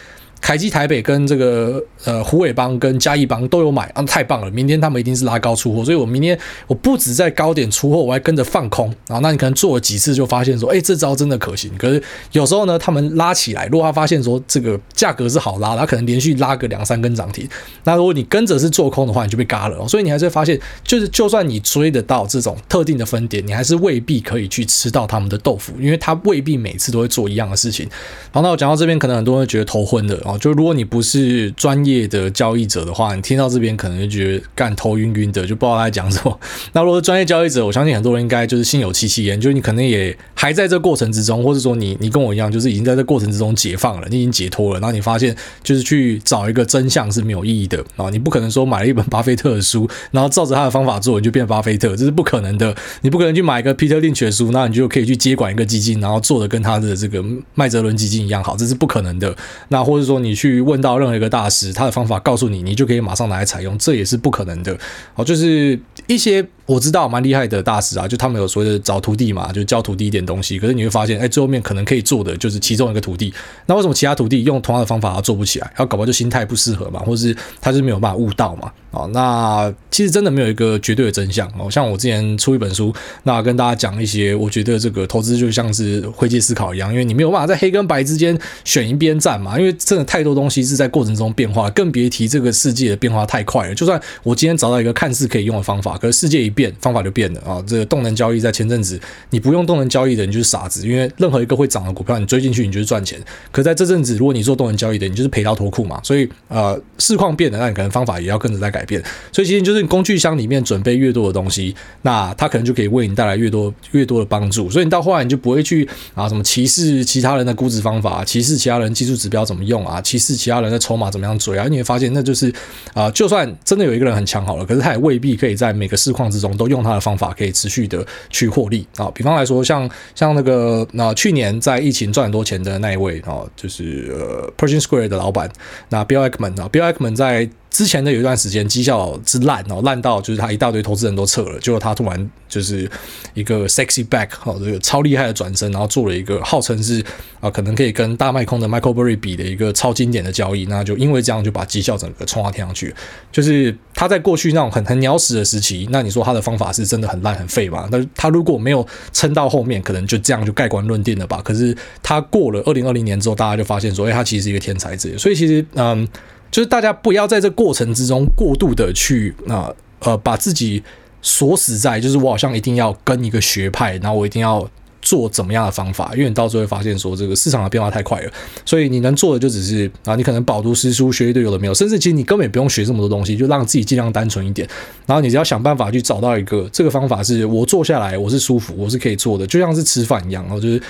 凯基台北跟这个呃虎尾帮跟嘉义帮都有买啊，太棒了！明天他们一定是拉高出货，所以我明天我不止在高点出货，我还跟着放空啊。那你可能做了几次就发现说，哎，这招真的可行。可是有时候呢，他们拉起来，如果他发现说这个价格是好拉，他可能连续拉个两三根涨停。那如果你跟着是做空的话，你就被嘎了。所以你还是会发现，就是就算你追得到这种特定的分点，你还是未必可以去吃到他们的豆腐，因为他未必每次都会做一样的事情。好，那我讲到这边，可能很多人觉得头昏的啊。就如果你不是专业的交易者的话，你听到这边可能就觉得干头晕晕的，就不知道他在讲什么。那如果是专业交易者，我相信很多人应该就是心有戚戚焉，就是你可能也还在这过程之中，或者说你你跟我一样，就是已经在这过程之中解放了，你已经解脱了，然后你发现就是去找一个真相是没有意义的啊！你不可能说买了一本巴菲特的书，然后照着他的方法做，你就变巴菲特，这是不可能的。你不可能去买一个 Peter Lynch 的书，那你就可以去接管一个基金，然后做的跟他的这个麦哲伦基金一样好，这是不可能的。那或者说你去问到任何一个大师，他的方法告诉你，你就可以马上拿来采用，这也是不可能的。好，就是一些我知道蛮厉害的大师啊，就他们有所谓的找徒弟嘛，就教徒弟一点东西。可是你会发现，哎，最后面可能可以做的就是其中一个徒弟。那为什么其他徒弟用同样的方法他做不起来？他搞不好就心态不适合嘛，或者是他就没有办法悟道嘛？啊，那其实真的没有一个绝对的真相哦。像我之前出一本书，那跟大家讲一些，我觉得这个投资就像是灰阶思考一样，因为你没有办法在黑跟白之间选一边站嘛。因为真的太多东西是在过程中变化，更别提这个世界的变化太快了。就算我今天找到一个看似可以用的方法，可是世界一变，方法就变了啊！这个动能交易在前阵子，你不用动能交易的，你就是傻子，因为任何一个会涨的股票，你追进去，你就是赚钱。可在这阵子，如果你做动能交易的，你就是赔到脱裤嘛。所以呃，市况变了，那你可能方法也要跟着在改变。所以其实就是你工具箱里面准备越多的东西，那它可能就可以为你带来越多越多的帮助。所以你到后来你就不会去啊什么歧视其他人的估值方法，歧视其他人技术指标怎么用啊，歧视其他人的筹码怎么样追啊。你会发现，那就是啊，就算真的有一个人很强好了，可是他也未必可以在每个市况之中都用他的方法可以持续的去获利啊。比方来说，像像那个那去年在疫情赚很多钱的那一位啊，就是呃 Pershing Square 的老板，那 Bill Ackman 啊，Bill Ackman 在。之前的有一段时间绩效之烂哦，烂到就是他一大堆投资人都撤了，结果他突然就是一个 sexy back 哦，这个超厉害的转身，然后做了一个号称是啊可能可以跟大卖空的 Michael Burry 比的一个超经典的交易，那就因为这样就把绩效整个冲到天上去。就是他在过去那种很很鸟屎的时期，那你说他的方法是真的很烂很废嘛？但是他如果没有撑到后面，可能就这样就盖棺论定了吧？可是他过了二零二零年之后，大家就发现说，哎，他其实是一个天才者。所以其实嗯。就是大家不要在这过程之中过度的去啊呃，把自己锁死在，就是我好像一定要跟一个学派，然后我一定要做怎么样的方法，因为你到最后会发现说这个市场的变化太快了，所以你能做的就只是啊，你可能饱读诗书学一堆有的没有，甚至其实你根本不用学这么多东西，就让自己尽量单纯一点，然后你只要想办法去找到一个这个方法是我坐下来我是舒服，我是可以做的，就像是吃饭一样，然后就是。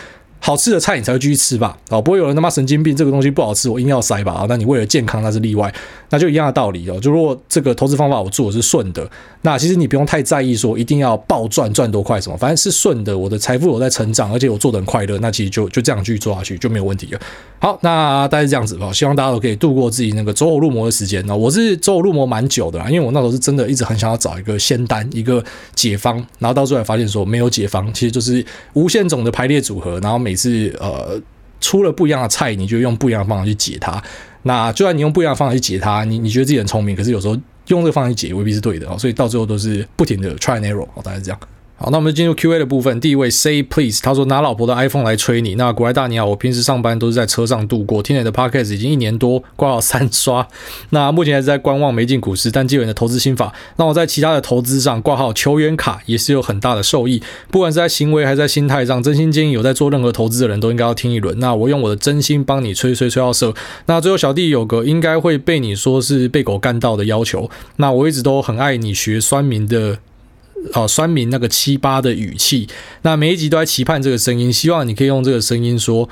好吃的菜你才会继续吃吧，啊，不会有人他妈神经病，这个东西不好吃，我硬要塞吧，啊，那你为了健康那是例外，那就一样的道理哦。就如果这个投资方法我做的是顺的，那其实你不用太在意说一定要暴赚赚多快什么，反正是顺的，我的财富有在成长，而且我做的很快乐，那其实就就这样继续做下去就没有问题了。好，那大概是这样子吧，希望大家都可以度过自己那个走火入魔的时间。那我是走火入魔蛮久的啦，因为我那时候是真的一直很想要找一个仙丹，一个解方，然后到最后发现说没有解方，其实就是无限种的排列组合，然后每是呃。出了不一样的菜，你就用不一样的方法去解它。那就算你用不一样的方法去解它，你你觉得自己很聪明，可是有时候用这个方法去解未必是对的哦。所以到最后都是不停的 try narrow，哦，大概是这样。好，那我们进入 Q&A 的部分。第一位 Say Please，他说拿老婆的 iPhone 来吹你。那国外大你好，我平时上班都是在车上度过。听你的 Podcast 已经一年多，挂了三刷。那目前还是在观望没进股市，但基本的投资心法，那我在其他的投资上挂号球员卡也是有很大的受益。不管是在行为还是在心态上，真心建议有在做任何投资的人都应该要听一轮。那我用我的真心帮你吹吹吹到色。那最后小弟有个应该会被你说是被狗干到的要求。那我一直都很爱你学酸民的。哦，酸民那个七八的语气，那每一集都在期盼这个声音，希望你可以用这个声音说。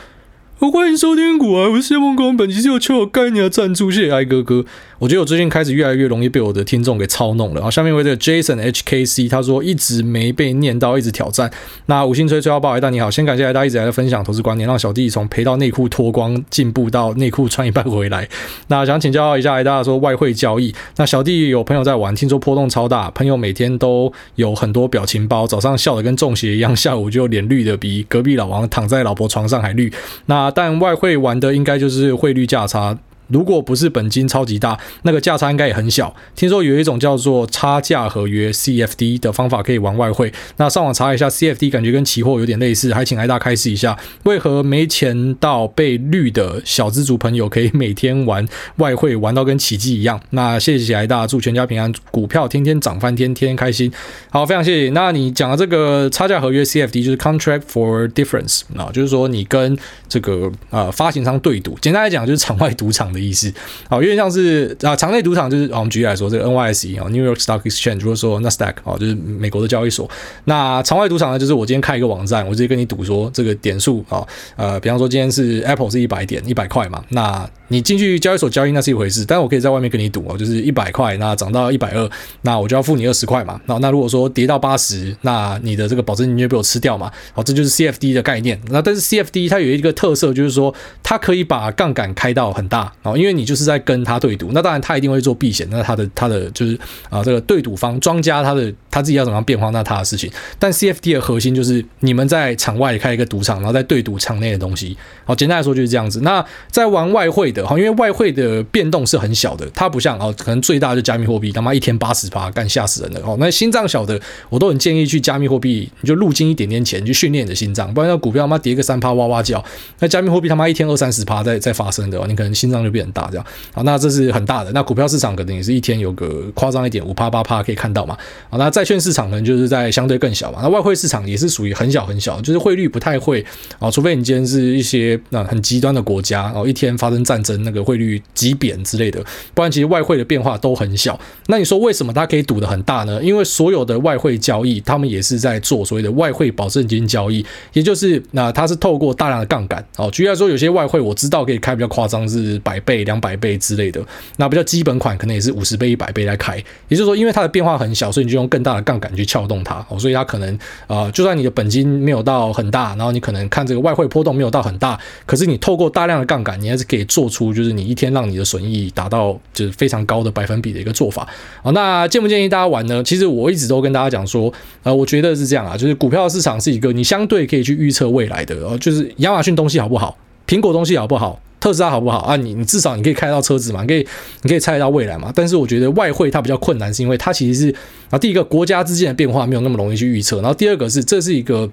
我欢迎收听股癌，我是谢孟光。本期是由秋有概念的赞助，谢谢艾哥哥。我觉得我最近开始越来越容易被我的听众给操弄了。然后下面为这个 Jason HKC，他说一直没被念到，一直挑战。那五星吹吹到爆，艾大你好，先感谢大家一直在分享投资观念，让小弟从赔到内裤脱光进步到内裤穿一半回来。[LAUGHS] 那想请教一下大家说外汇交易，那小弟有朋友在玩，听说波动超大，朋友每天都有很多表情包，早上笑得跟中邪一样，下午就脸绿的比隔壁老王躺在老婆床上还绿。那但外汇玩的应该就是汇率价差。如果不是本金超级大，那个价差应该也很小。听说有一种叫做差价合约 （CFD） 的方法可以玩外汇。那上网查一下，CFD 感觉跟期货有点类似，还请艾大开示一下，为何没钱到被绿的小资族朋友可以每天玩外汇玩到跟奇迹一样？那谢谢艾大，祝全家平安，股票天天涨翻天，天天开心。好，非常谢谢。那你讲的这个差价合约 CFD 就是 Contract for Difference 啊，就是说你跟这个呃发行商对赌，简单来讲就是场外赌场。的意思，好，有点像是啊，场内赌场就是，我们举例来说，这个 NYSE 啊，New York Stock Exchange，如果说 Nasdaq 啊，就是美国的交易所。那场外赌场呢，就是我今天开一个网站，我直接跟你赌说，这个点数啊，呃，比方说今天是 Apple 是一百点，一百块嘛，那你进去交易所交易那是一回事，但我可以在外面跟你赌哦，就是一百块，那涨到一百二，那我就要付你二十块嘛。那那如果说跌到八十，那你的这个保证金就被我吃掉嘛。好，这就是 CFD 的概念。那但是 CFD 它有一个特色，就是说它可以把杠杆开到很大。哦，因为你就是在跟他对赌，那当然他一定会做避险，那他的他的就是啊这个对赌方庄家他的他自己要怎么样变化，那他的事情。但 CFD 的核心就是你们在场外开一个赌场，然后在对赌场内的东西。好，简单来说就是这样子。那在玩外汇的哈，因为外汇的变动是很小的，它不像哦，可能最大就加密货币，他妈一天八十趴，干吓死人了哦。那心脏小的，我都很建议去加密货币，你就入金一点点钱去训练你的心脏，不然那股票他妈跌个三趴哇哇叫。那加密货币他妈一天二三十趴在在发生的，你可能心脏就变大这样。好，那这是很大的。那股票市场可能也是一天有个夸张一点五趴八趴可以看到嘛。好，那债券市场可能就是在相对更小嘛。那外汇市场也是属于很小很小，就是汇率不太会啊，除非你今天是一些那很极端的国家，哦一天发生战争，那个汇率急贬之类的，不然其实外汇的变化都很小。那你说为什么它可以赌得很大呢？因为所有的外汇交易，他们也是在做所谓的外汇保证金交易，也就是那它是透过大量的杠杆。哦，举例来说，有些外汇我知道可以开比较夸张，是百倍、两百倍之类的。那比较基本款可能也是五十倍、一百倍来开。也就是说，因为它的变化很小，所以你就用更大的杠杆去撬动它。哦，所以它可能啊、就算你的本金没有到很大，然后你可能看这个外汇波动没有到很大，可是你透过大量的杠杆，你还是可以做出就是你一天让你的损益达到就是非常高的百分比的一个做法。好，那建不建议大家玩呢？其实我一直都跟大家讲说，呃，我觉得是这样啊，就是股票市场是一个你相对可以去预测未来的，哦，就是亚马逊东西好不好，苹果东西好不好，特斯拉好不好啊？你你至少你可以开到车子嘛，你可以你可以猜得到未来嘛。但是我觉得外汇它比较困难，是因为它其实是啊，第一个国家之间的变化没有那么容易去预测，然后第二个是这是一个。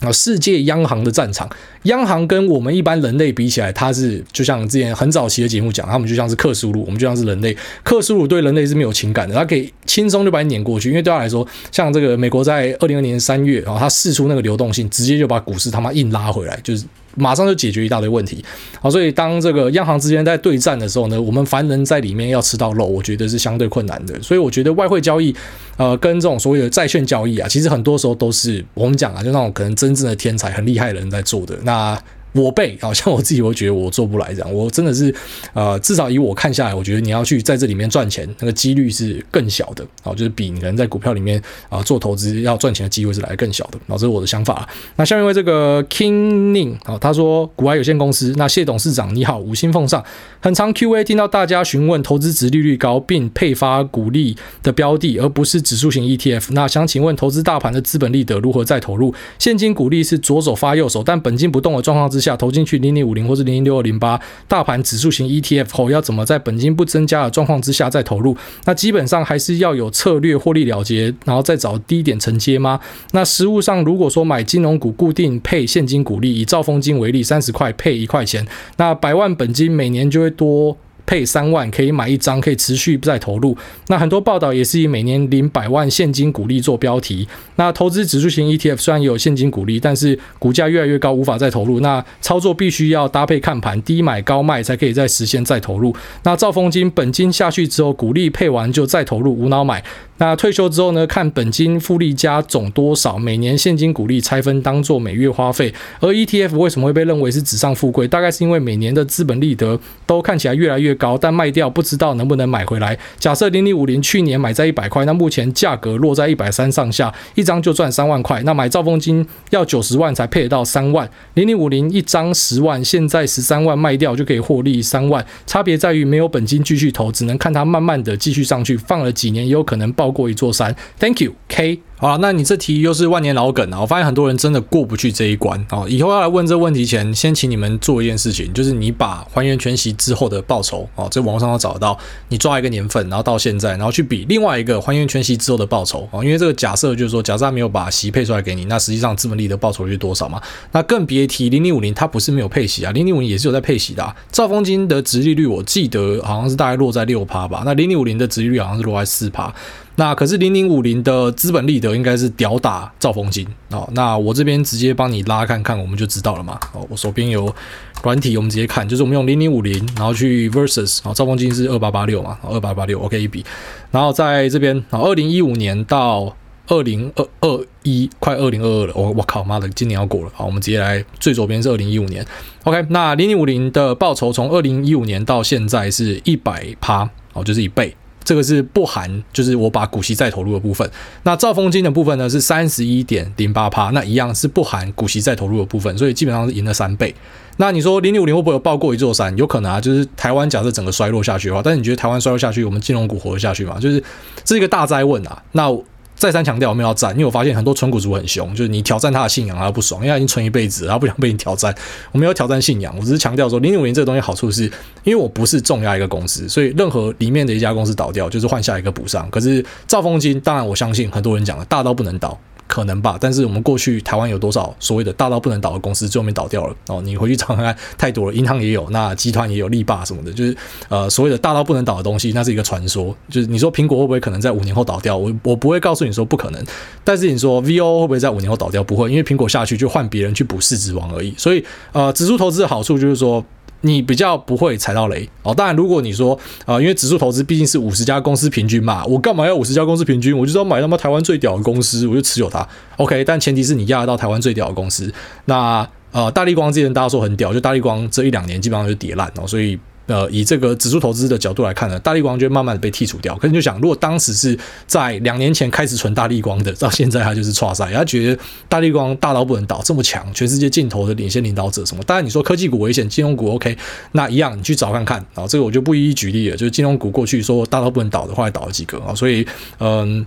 啊，世界央行的战场，央行跟我们一般人类比起来，它是就像之前很早期的节目讲，他们就像是克苏鲁，我们就像是人类。克苏鲁对人类是没有情感的，它可以轻松就把你碾过去，因为对他来说，像这个美国在二零二零年三月，然后它释出那个流动性，直接就把股市他妈硬拉回来，就是。马上就解决一大堆问题，好，所以当这个央行之间在对战的时候呢，我们凡人在里面要吃到肉，我觉得是相对困难的。所以我觉得外汇交易，呃，跟这种所谓的债券交易啊，其实很多时候都是我们讲啊，就那种可能真正的天才、很厉害的人在做的。那。我背，好像我自己会觉得我做不来这样，我真的是，呃，至少以我看下来，我觉得你要去在这里面赚钱，那个几率是更小的，好，就是比你可能在股票里面啊做投资要赚钱的机会是来的更小的，好这是我的想法。那下面为这个 [LAUGHS] King Ning 好，他说股外有限公司，那谢董事长你好，五星奉上。很常 Q&A 听到大家询问投资值利率高并配发股利的标的，而不是指数型 ETF。那想请问投资大盘的资本利得如何再投入？现金股利是左手发右手，但本金不动的状况之下。下投进去零零五零或是零零六二零八大盘指数型 ETF 后，要怎么在本金不增加的状况之下再投入？那基本上还是要有策略获利了结，然后再找低点承接吗？那实物上，如果说买金融股固定配现金股利，以兆丰金为例，三十块配一块钱，那百万本金每年就会多。配三万可以买一张，可以持续再投入。那很多报道也是以每年领百万现金股利做标题。那投资指数型 ETF 虽然有现金股利，但是股价越来越高，无法再投入。那操作必须要搭配看盘，低买高卖才可以再实现再投入。那兆丰金本金下去之后，股利配完就再投入，无脑买。那退休之后呢？看本金复利加总多少，每年现金股利拆分当做每月花费。而 ETF 为什么会被认为是纸上富贵？大概是因为每年的资本利得都看起来越来越高，但卖掉不知道能不能买回来。假设零零五零去年买在一百块，那目前价格落在一百三上下，一张就赚三万块。那买兆丰金要九十万才配得到三万，零零五零一张十万，现在十三万卖掉就可以获利三万。差别在于没有本金继续投，只能看它慢慢的继续上去，放了几年也有可能爆。超过一座山，Thank you, K。好了，那你这题又是万年老梗啊！我发现很多人真的过不去这一关啊！以后要来问这问题前，先请你们做一件事情，就是你把还原全息之后的报酬啊，在网络上都找到，你抓一个年份，然后到现在，然后去比另外一个还原全息之后的报酬啊，因为这个假设就是说，假设他没有把息配出来给你，那实际上资本利的报酬是多少嘛？那更别提零零五零，它不是没有配息啊，零零五零也是有在配息的啊。兆丰金的殖利率我记得好像是大概落在六趴吧，那零零五零的殖利率好像是落在四趴。那可是零零五零的资本利的得应该是屌打兆丰金哦。那我这边直接帮你拉看看，我们就知道了嘛。哦，我手边有软体，我们直接看，就是我们用零零五零，然后去 versus 啊，兆丰金是二八八六嘛，二八八六 OK 一比，然后在这边啊，二零一五年到二零二二一，快二零二二了，我我靠妈的，今年要过了。好，我们直接来最左边是二零一五年，OK，那零零五零的报酬从二零一五年到现在是一百趴，哦，就是一倍。这个是不含就是我把股息再投入的部分。那兆丰金的部分呢是三十一点零八趴，那一样是不含股息再投入的部分，所以基本上是赢了三倍。那你说零零五零会不会有爆过一座山？有可能啊，就是台湾假设整个衰落下去的话，但是你觉得台湾衰落下去，我们金融股活得下去吗？就是这是一个大灾问啊。那再三强调，我们要战，因为我发现很多存股族很凶，就是你挑战他的信仰，他不爽，因为他已经存一辈子，他不想被你挑战。我没有挑战信仰，我只是强调说，零零五零这个东西好处是，因为我不是重压一个公司，所以任何里面的一家公司倒掉，就是换下一个补上。可是兆丰金，当然我相信很多人讲了，大到不能倒。可能吧，但是我们过去台湾有多少所谓的大到不能倒的公司最后面倒掉了哦？你回去查看看，太多了，银行也有，那集团也有，力霸什么的，就是呃所谓的大到不能倒的东西，那是一个传说。就是你说苹果会不会可能在五年后倒掉？我我不会告诉你说不可能，但是你说 VO 会不会在五年后倒掉？不会，因为苹果下去就换别人去补市值王而已。所以呃，指数投资的好处就是说。你比较不会踩到雷哦。当然，如果你说啊、因为指数投资毕竟是五十家公司平均嘛，我干嘛要五十家公司平均？我就要买他妈台湾最屌的公司，我就持有它。OK，但前提是你压得到台湾最屌的公司。那呃，大力光之前大家说很屌，就大力光这一两年基本上就跌烂哦，所以。呃，以这个指数投资的角度来看呢，大立光就会慢慢的被剔除掉。可是你就想，如果当时是在两年前开始存大立光的，到现在他就是剉赛，他觉得大立光大到不能倒，这么强，全世界镜头的领先领导者什么？当然你说科技股危险，金融股 OK，那一样你去找看看啊。这个我就不一一举例了，就是金融股过去说大到不能倒的，后来倒了几个啊。所以嗯。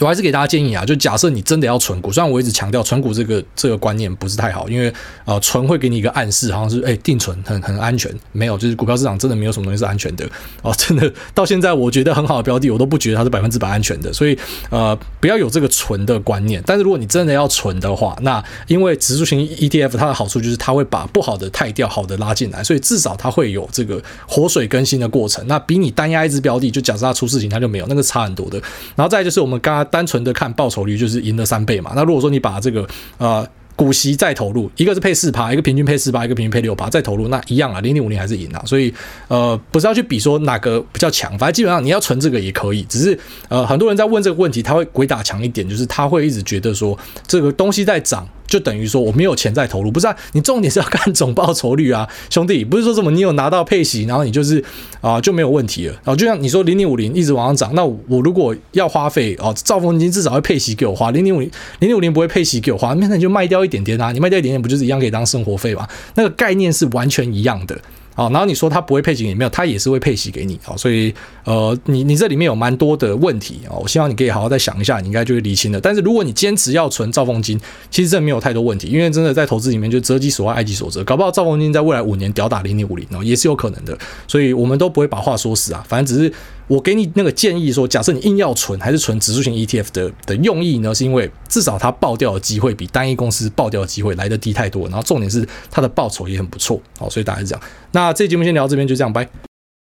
我还是给大家建议啊，就假设你真的要存股，虽然我一直强调存股这个这个观念不是太好，因为呃存会给你一个暗示，好像是哎定存很很安全，没有，就是股票市场真的没有什么东西是安全的哦，真的到现在我觉得很好的标的，我都不觉得它是百分之百安全的，所以呃不要有这个存的观念。但是如果你真的要存的话，那因为指数型 ETF 它的好处就是它会把不好的汰掉，好的拉进来，所以至少它会有这个活水更新的过程。那比你单压一只标的，就假设它出事情，它就没有，那个差很多的。然后再就是我们刚刚。单纯的看报酬率就是赢了三倍嘛。那如果说你把这个呃股息再投入，一个是配四趴，一个平均配四趴，一个平均配六趴，再投入，那一样啊，零点五零还是赢啊。所以呃不是要去比说哪个比较强，反正基本上你要存这个也可以。只是呃很多人在问这个问题，他会鬼打墙一点，就是他会一直觉得说这个东西在涨。就等于说我没有钱在投入，不是啊？你重点是要看总报酬率啊，兄弟，不是说什么你有拿到配息，然后你就是啊、就没有问题了。然后就像你说零零五零一直往上涨，那我如果要花费哦，兆丰金至少会配息给我花，零零五零零零五零不会配息给我花，那你就卖掉一点点啊，你卖掉一点点不就是一样可以当生活费吗？那个概念是完全一样的。好，然后你说他不会配息，也没有，他也是会配息给你。好，所以呃，你你这里面有蛮多的问题啊，我希望你可以好好再想一下，你应该就会理清了。但是如果你坚持要存兆丰金，其实这没有太多问题，因为真的在投资里面就择己所爱，爱己所择，搞不好兆丰金在未来五年屌打零零五零哦，也是有可能的。所以我们都不会把话说死啊，反正只是。我给你那个建议说，假设你硬要存，还是存指数型 ETF 的的用意呢？是因为至少它爆掉的机会比单一公司爆掉的机会来得低太多，然后重点是它的报酬也很不错，好，所以大家是这样。那这节目先聊到这边，就这样，拜。